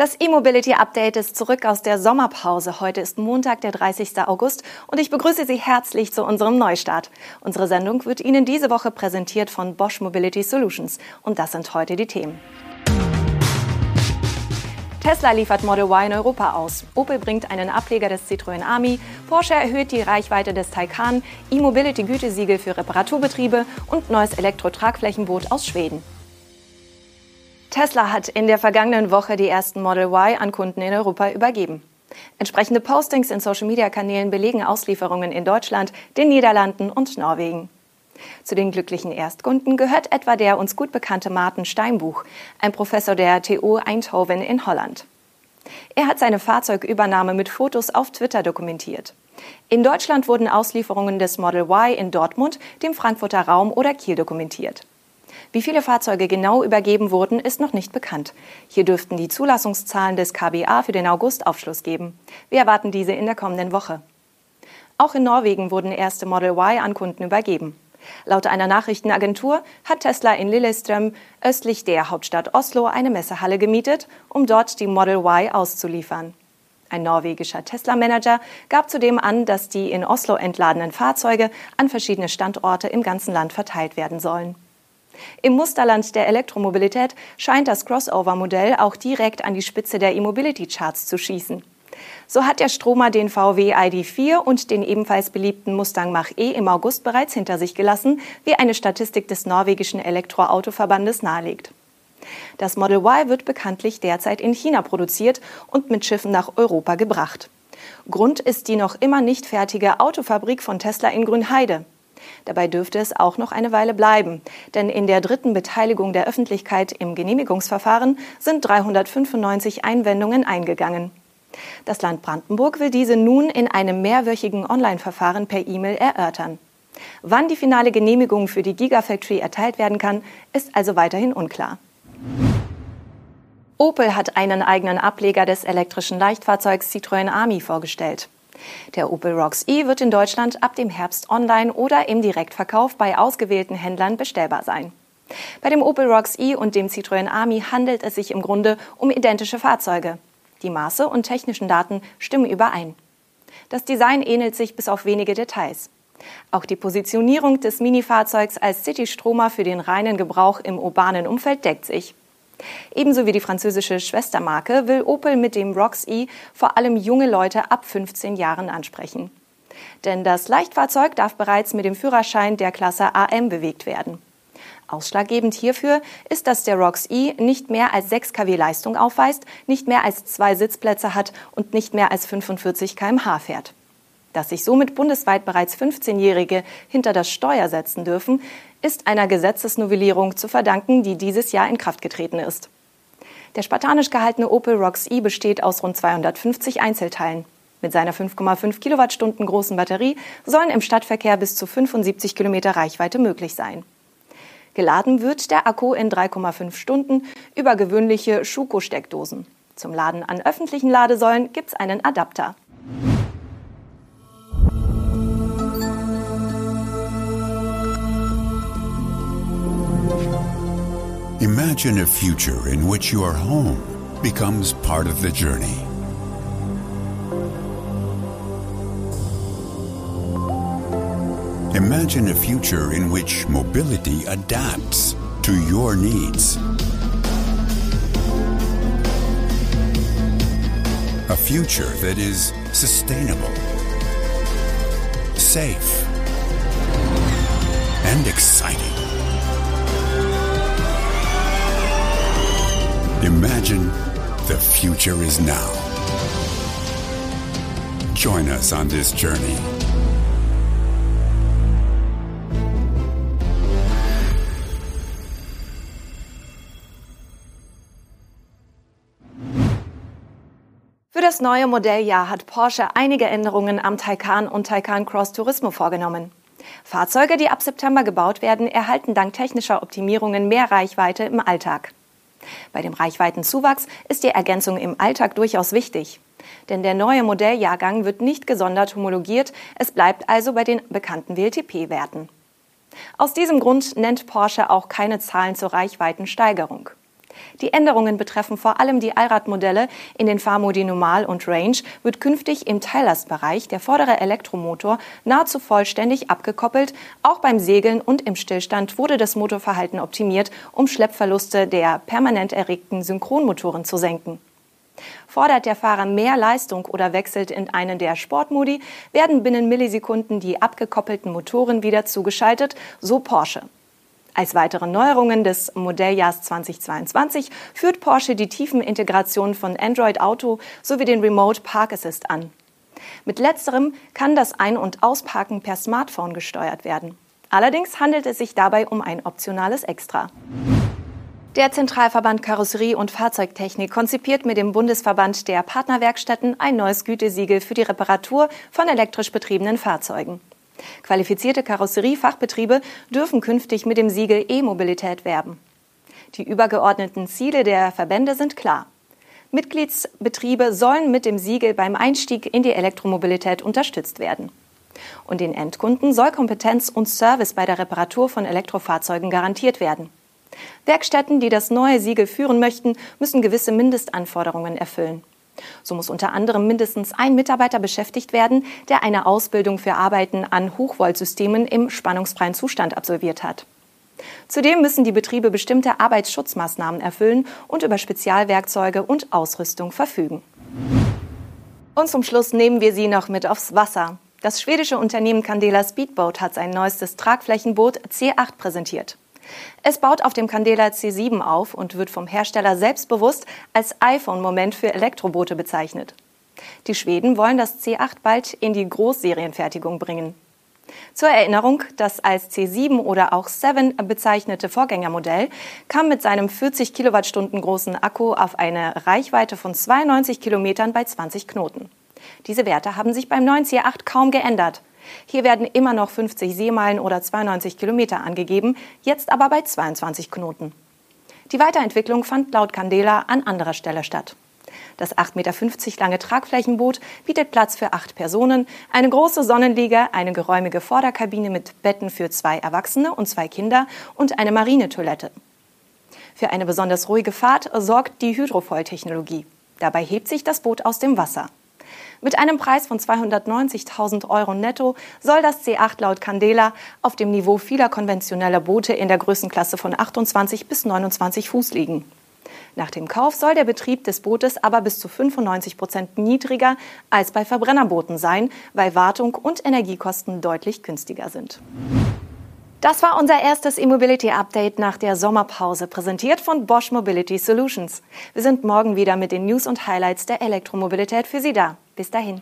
Das E-Mobility Update ist zurück aus der Sommerpause. Heute ist Montag, der 30. August und ich begrüße Sie herzlich zu unserem Neustart. Unsere Sendung wird Ihnen diese Woche präsentiert von Bosch Mobility Solutions und das sind heute die Themen. Tesla liefert Model Y in Europa aus. Opel bringt einen Ableger des Citroën Ami. Porsche erhöht die Reichweite des Taycan. E-Mobility Gütesiegel für Reparaturbetriebe und neues Elektro-Tragflächenboot aus Schweden. Tesla hat in der vergangenen Woche die ersten Model Y an Kunden in Europa übergeben. Entsprechende Postings in Social-Media-Kanälen belegen Auslieferungen in Deutschland, den Niederlanden und Norwegen. Zu den glücklichen Erstkunden gehört etwa der uns gut bekannte Martin Steinbuch, ein Professor der TU Eindhoven in Holland. Er hat seine Fahrzeugübernahme mit Fotos auf Twitter dokumentiert. In Deutschland wurden Auslieferungen des Model Y in Dortmund, dem Frankfurter Raum oder Kiel dokumentiert. Wie viele Fahrzeuge genau übergeben wurden, ist noch nicht bekannt. Hier dürften die Zulassungszahlen des KBA für den August Aufschluss geben. Wir erwarten diese in der kommenden Woche. Auch in Norwegen wurden erste Model Y an Kunden übergeben. Laut einer Nachrichtenagentur hat Tesla in Lillestrøm östlich der Hauptstadt Oslo eine Messehalle gemietet, um dort die Model Y auszuliefern. Ein norwegischer Tesla-Manager gab zudem an, dass die in Oslo entladenen Fahrzeuge an verschiedene Standorte im ganzen Land verteilt werden sollen. Im Musterland der Elektromobilität scheint das Crossover-Modell auch direkt an die Spitze der E-Mobility-Charts zu schießen. So hat der Stromer den VW ID4 und den ebenfalls beliebten Mustang Mach-E im August bereits hinter sich gelassen, wie eine Statistik des norwegischen Elektroautoverbandes nahelegt. Das Model Y wird bekanntlich derzeit in China produziert und mit Schiffen nach Europa gebracht. Grund ist die noch immer nicht fertige Autofabrik von Tesla in Grünheide. Dabei dürfte es auch noch eine Weile bleiben, denn in der dritten Beteiligung der Öffentlichkeit im Genehmigungsverfahren sind 395 Einwendungen eingegangen. Das Land Brandenburg will diese nun in einem mehrwöchigen Online-Verfahren per E-Mail erörtern. Wann die finale Genehmigung für die Gigafactory erteilt werden kann, ist also weiterhin unklar. Opel hat einen eigenen Ableger des elektrischen Leichtfahrzeugs Citroën Ami vorgestellt. Der Opel Rocks E wird in Deutschland ab dem Herbst online oder im Direktverkauf bei ausgewählten Händlern bestellbar sein. Bei dem Opel Rocks E und dem Citroën Ami handelt es sich im Grunde um identische Fahrzeuge. Die Maße und technischen Daten stimmen überein. Das Design ähnelt sich bis auf wenige Details. Auch die Positionierung des Minifahrzeugs als City-Stromer für den reinen Gebrauch im urbanen Umfeld deckt sich. Ebenso wie die französische Schwestermarke will Opel mit dem Rox E vor allem junge Leute ab 15 Jahren ansprechen. Denn das Leichtfahrzeug darf bereits mit dem Führerschein der Klasse AM bewegt werden. Ausschlaggebend hierfür ist, dass der ROX E nicht mehr als 6 kW Leistung aufweist, nicht mehr als zwei Sitzplätze hat und nicht mehr als 45 km/h fährt. Dass sich somit bundesweit bereits 15-Jährige hinter das Steuer setzen dürfen, ist einer Gesetzesnovellierung zu verdanken, die dieses Jahr in Kraft getreten ist. Der spartanisch gehaltene Opel Rocks E besteht aus rund 250 Einzelteilen. Mit seiner 5,5 Kilowattstunden großen Batterie sollen im Stadtverkehr bis zu 75 Kilometer Reichweite möglich sein. Geladen wird der Akku in 3,5 Stunden über gewöhnliche Schuko-Steckdosen. Zum Laden an öffentlichen Ladesäulen gibt es einen Adapter. Imagine a future in which your home becomes part of the journey. Imagine a future in which mobility adapts to your needs. A future that is sustainable, safe, and exciting. Imagine the future is now. Join us on this journey. Für das neue Modelljahr hat Porsche einige Änderungen am Taycan und Taycan Cross Turismo vorgenommen. Fahrzeuge, die ab September gebaut werden, erhalten dank technischer Optimierungen mehr Reichweite im Alltag. Bei dem Reichweitenzuwachs ist die Ergänzung im Alltag durchaus wichtig. Denn der neue Modelljahrgang wird nicht gesondert homologiert, es bleibt also bei den bekannten WLTP-Werten. Aus diesem Grund nennt Porsche auch keine Zahlen zur Reichweitensteigerung. Die Änderungen betreffen vor allem die Allradmodelle. In den Fahrmodi Normal und Range wird künftig im Teillastbereich der vordere Elektromotor nahezu vollständig abgekoppelt. Auch beim Segeln und im Stillstand wurde das Motorverhalten optimiert, um Schleppverluste der permanent erregten Synchronmotoren zu senken. Fordert der Fahrer mehr Leistung oder wechselt in einen der Sportmodi, werden binnen Millisekunden die abgekoppelten Motoren wieder zugeschaltet, so Porsche. Als weitere Neuerungen des Modelljahrs 2022 führt Porsche die Tiefenintegration von Android Auto sowie den Remote Park Assist an. Mit letzterem kann das Ein- und Ausparken per Smartphone gesteuert werden. Allerdings handelt es sich dabei um ein optionales Extra. Der Zentralverband Karosserie und Fahrzeugtechnik konzipiert mit dem Bundesverband der Partnerwerkstätten ein neues Gütesiegel für die Reparatur von elektrisch betriebenen Fahrzeugen. Qualifizierte Karosseriefachbetriebe dürfen künftig mit dem Siegel E-Mobilität werben. Die übergeordneten Ziele der Verbände sind klar. Mitgliedsbetriebe sollen mit dem Siegel beim Einstieg in die Elektromobilität unterstützt werden. Und den Endkunden soll Kompetenz und Service bei der Reparatur von Elektrofahrzeugen garantiert werden. Werkstätten, die das neue Siegel führen möchten, müssen gewisse Mindestanforderungen erfüllen. So muss unter anderem mindestens ein Mitarbeiter beschäftigt werden, der eine Ausbildung für Arbeiten an Hochvoltsystemen im spannungsfreien Zustand absolviert hat. Zudem müssen die Betriebe bestimmte Arbeitsschutzmaßnahmen erfüllen und über Spezialwerkzeuge und Ausrüstung verfügen. Und zum Schluss nehmen wir Sie noch mit aufs Wasser. Das schwedische Unternehmen Candela Speedboat hat sein neuestes Tragflächenboot C8 präsentiert. Es baut auf dem Candela C7 auf und wird vom Hersteller selbstbewusst als iPhone-Moment für Elektroboote bezeichnet. Die Schweden wollen das C8 bald in die Großserienfertigung bringen. Zur Erinnerung, das als C7 oder auch 7 bezeichnete Vorgängermodell kam mit seinem 40 Kilowattstunden großen Akku auf eine Reichweite von 92 Kilometern bei 20 Knoten. Diese Werte haben sich beim neuen C8 kaum geändert. Hier werden immer noch 50 Seemeilen oder 92 Kilometer angegeben, jetzt aber bei 22 Knoten. Die Weiterentwicklung fand laut Candela an anderer Stelle statt. Das 8,50 Meter lange Tragflächenboot bietet Platz für acht Personen, eine große Sonnenliege, eine geräumige Vorderkabine mit Betten für zwei Erwachsene und zwei Kinder und eine Marinetoilette. Für eine besonders ruhige Fahrt sorgt die Hydrofoil-Technologie. Dabei hebt sich das Boot aus dem Wasser. Mit einem Preis von 290.000 Euro netto soll das C8 laut Candela auf dem Niveau vieler konventioneller Boote in der Größenklasse von 28 bis 29 Fuß liegen. Nach dem Kauf soll der Betrieb des Bootes aber bis zu 95 Prozent niedriger als bei Verbrennerbooten sein, weil Wartung und Energiekosten deutlich günstiger sind. Das war unser erstes E-Mobility Update nach der Sommerpause, präsentiert von Bosch Mobility Solutions. Wir sind morgen wieder mit den News und Highlights der Elektromobilität für Sie da. Bis dahin.